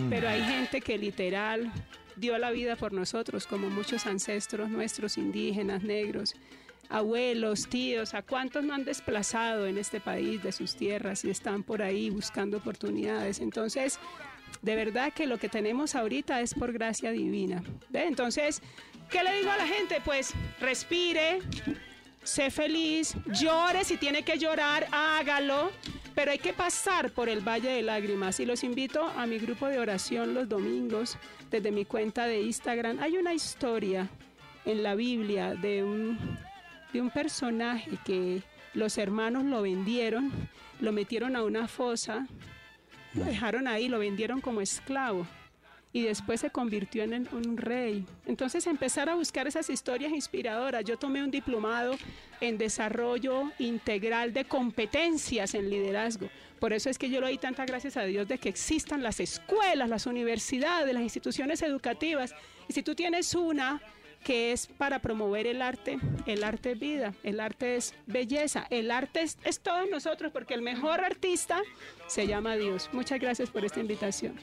Speaker 2: Pero hay gente que literal dio la vida por nosotros, como muchos ancestros nuestros, indígenas, negros, abuelos, tíos, a cuántos no han desplazado en este país de sus tierras y están por ahí buscando oportunidades. Entonces, de verdad que lo que tenemos ahorita es por gracia divina. ¿Ve? Entonces, ¿qué le digo a la gente? Pues respire, sé feliz, llore si tiene que llorar, hágalo, pero hay que pasar por el valle de lágrimas y los invito a mi grupo de oración los domingos desde mi cuenta de Instagram. Hay una historia en la Biblia de un, de un personaje que los hermanos lo vendieron, lo metieron a una fosa, lo dejaron ahí, lo vendieron como esclavo y después se convirtió en un rey. Entonces empezar a buscar esas historias inspiradoras. Yo tomé un diplomado en desarrollo integral de competencias en liderazgo. Por eso es que yo le doy tantas gracias a Dios de que existan las escuelas, las universidades, las instituciones educativas. Y si tú tienes una que es para promover el arte, el arte es vida, el arte es belleza, el arte es, es todos nosotros, porque el mejor artista se llama Dios. Muchas gracias por esta invitación.